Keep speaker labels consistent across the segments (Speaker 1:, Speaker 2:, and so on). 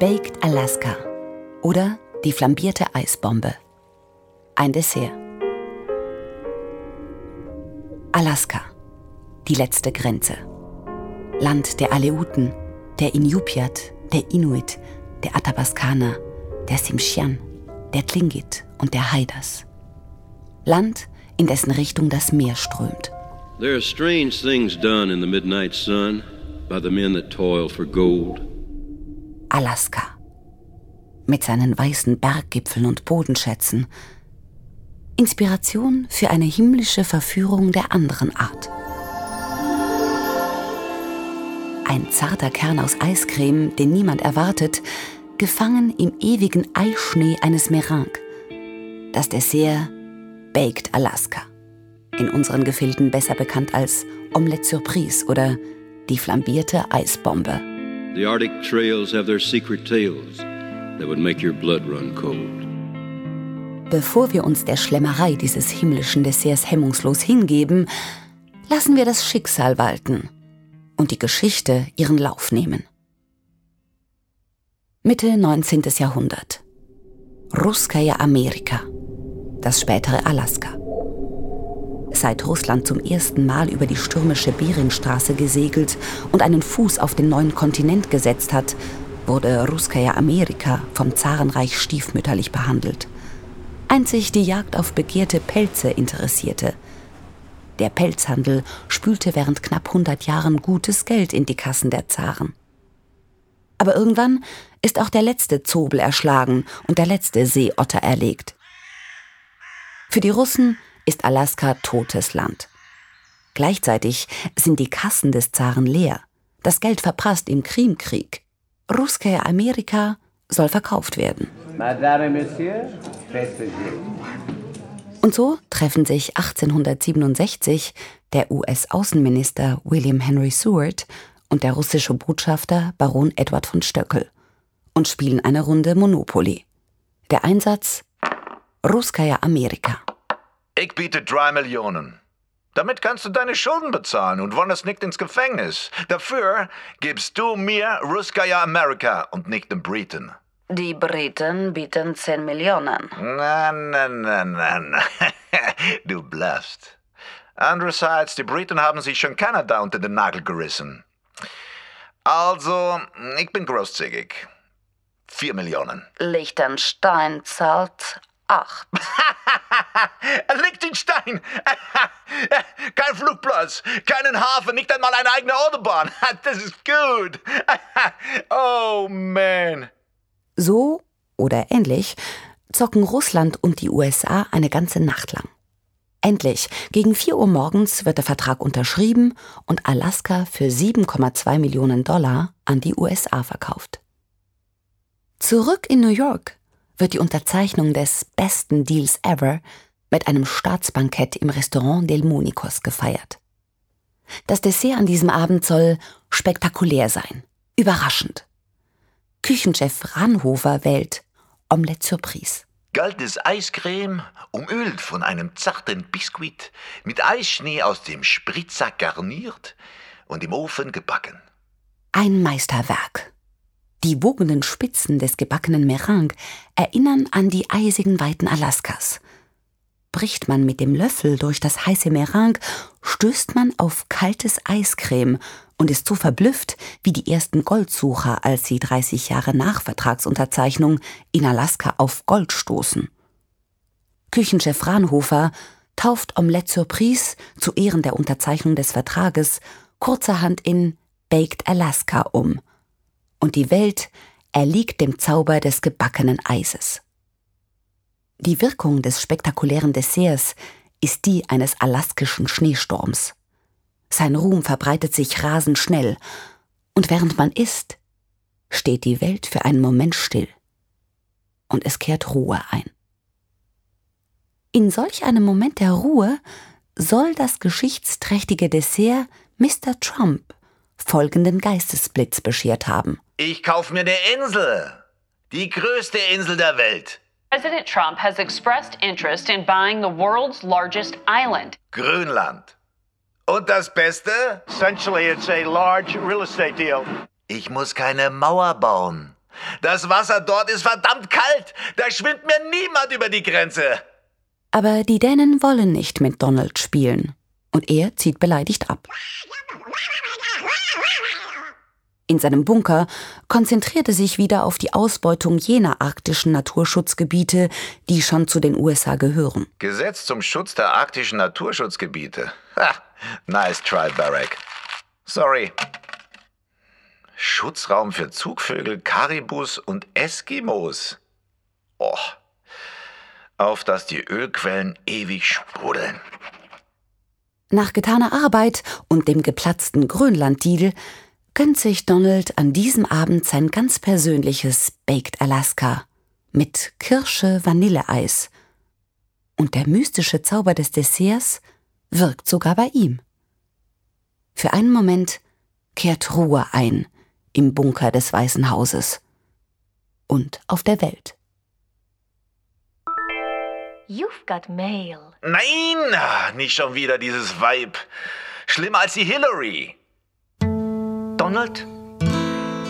Speaker 1: Baked Alaska oder die flambierte Eisbombe. Ein Dessert. Alaska, die letzte Grenze. Land der Aleuten, der Inupiat, der Inuit, der Athabaskaner, der Simshian, der Tlingit und der Haidas. Land, in dessen Richtung das Meer strömt.
Speaker 2: There are strange things done in the midnight sun by the men that toil for gold.
Speaker 1: Alaska. Mit seinen weißen Berggipfeln und Bodenschätzen. Inspiration für eine himmlische Verführung der anderen Art. Ein zarter Kern aus Eiscreme, den niemand erwartet, gefangen im ewigen Eischnee eines Meringue. Das Dessert Baked Alaska. In unseren Gefilden besser bekannt als Omelette Surprise oder die flambierte Eisbombe.
Speaker 2: The Arctic trails have their secret tales that would make your blood run cold.
Speaker 1: Bevor wir uns der Schlemmerei dieses himmlischen Desserts hemmungslos hingeben, lassen wir das Schicksal walten und die Geschichte ihren Lauf nehmen. Mitte 19. Jahrhundert. Ruskaya Amerika, das spätere Alaska. Seit Russland zum ersten Mal über die stürmische Beringstraße gesegelt und einen Fuß auf den neuen Kontinent gesetzt hat, wurde Ruskaya Amerika vom Zarenreich stiefmütterlich behandelt. Einzig die Jagd auf begehrte Pelze interessierte. Der Pelzhandel spülte während knapp 100 Jahren gutes Geld in die Kassen der Zaren. Aber irgendwann ist auch der letzte Zobel erschlagen und der letzte Seeotter erlegt. Für die Russen ist Alaska totes Land. Gleichzeitig sind die Kassen des Zaren leer. Das Geld verprasst im Krimkrieg. Ruskaya Amerika soll verkauft werden. Und so treffen sich 1867 der US-Außenminister William Henry Seward und der russische Botschafter Baron Edward von Stöckel und spielen eine Runde Monopoly. Der Einsatz Ruskaya Amerika.
Speaker 3: Ich biete drei Millionen. Damit kannst du deine Schulden bezahlen und wanderst nicht ins Gefängnis. Dafür gibst du mir Ruskaya Amerika und nicht den Briten.
Speaker 1: Die Briten bieten 10 Millionen.
Speaker 3: Na, na, na, na, na. Du bluffst. Andererseits, die Briten haben sich schon Kanada unter den Nagel gerissen. Also, ich bin großzügig. Vier Millionen.
Speaker 1: Liechtenstein zahlt 8.
Speaker 3: Liechtenstein! Kein Flugplatz, keinen Hafen, nicht einmal eine eigene Autobahn. Das ist gut. Oh man.
Speaker 1: So oder ähnlich zocken Russland und die USA eine ganze Nacht lang. Endlich, gegen 4 Uhr morgens wird der Vertrag unterschrieben und Alaska für 7,2 Millionen Dollar an die USA verkauft. Zurück in New York wird die Unterzeichnung des besten Deals ever mit einem Staatsbankett im Restaurant Delmonicos gefeiert. Das Dessert an diesem Abend soll spektakulär sein, überraschend. Küchenchef Ranhofer wählt Omelette Surprise.
Speaker 3: Galtes Eiscreme, umölt von einem zarten Biskuit, mit Eisschnee aus dem Spritzer garniert und im Ofen gebacken.
Speaker 1: Ein Meisterwerk. Die wogenden Spitzen des gebackenen Meringue erinnern an die eisigen Weiten Alaskas. Bricht man mit dem Löffel durch das heiße Meringue, stößt man auf kaltes Eiscreme und ist so verblüfft wie die ersten Goldsucher, als sie 30 Jahre nach Vertragsunterzeichnung in Alaska auf Gold stoßen. Küchenchef Ranhofer tauft Omelette Surprise zu Ehren der Unterzeichnung des Vertrages kurzerhand in Baked Alaska um. Und die Welt erliegt dem Zauber des gebackenen Eises. Die Wirkung des spektakulären Desserts ist die eines alaskischen Schneesturms. Sein Ruhm verbreitet sich rasend schnell, und während man isst, steht die Welt für einen Moment still. Und es kehrt Ruhe ein. In solch einem Moment der Ruhe soll das geschichtsträchtige Dessert Mr. Trump folgenden Geistesblitz beschert haben.
Speaker 3: Ich kauf mir eine Insel. Die größte Insel der Welt.
Speaker 4: President Trump has expressed interest in buying the world's largest island.
Speaker 3: Grönland. Und das Beste?
Speaker 5: Essentially, it's a large real estate deal.
Speaker 3: Ich muss keine Mauer bauen. Das Wasser dort ist verdammt kalt. Da schwimmt mir niemand über die Grenze.
Speaker 1: Aber die Dänen wollen nicht mit Donald spielen. Und er zieht beleidigt ab. In seinem Bunker konzentriert er sich wieder auf die Ausbeutung jener arktischen Naturschutzgebiete, die schon zu den USA gehören.
Speaker 3: Gesetz zum Schutz der arktischen Naturschutzgebiete. Ha, nice try, Barack. Sorry. Schutzraum für Zugvögel, Karibus und Eskimos. Oh. Auf dass die Ölquellen ewig sprudeln.
Speaker 1: Nach getaner Arbeit und dem geplatzten Grönland-Deal gönnt sich Donald an diesem Abend sein ganz persönliches Baked Alaska mit Kirsche-Vanilleeis. Und der mystische Zauber des Desserts wirkt sogar bei ihm. Für einen Moment kehrt Ruhe ein im Bunker des Weißen Hauses und auf der Welt.
Speaker 5: You've got mail.
Speaker 3: Nein, nicht schon wieder dieses Weib. Schlimmer als die Hillary.
Speaker 6: Donald,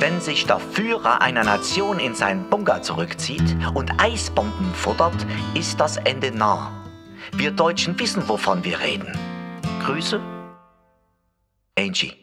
Speaker 6: wenn sich der Führer einer Nation in seinen Bunker zurückzieht und Eisbomben futtert, ist das Ende nah. Wir Deutschen wissen, wovon wir reden. Grüße, Angie.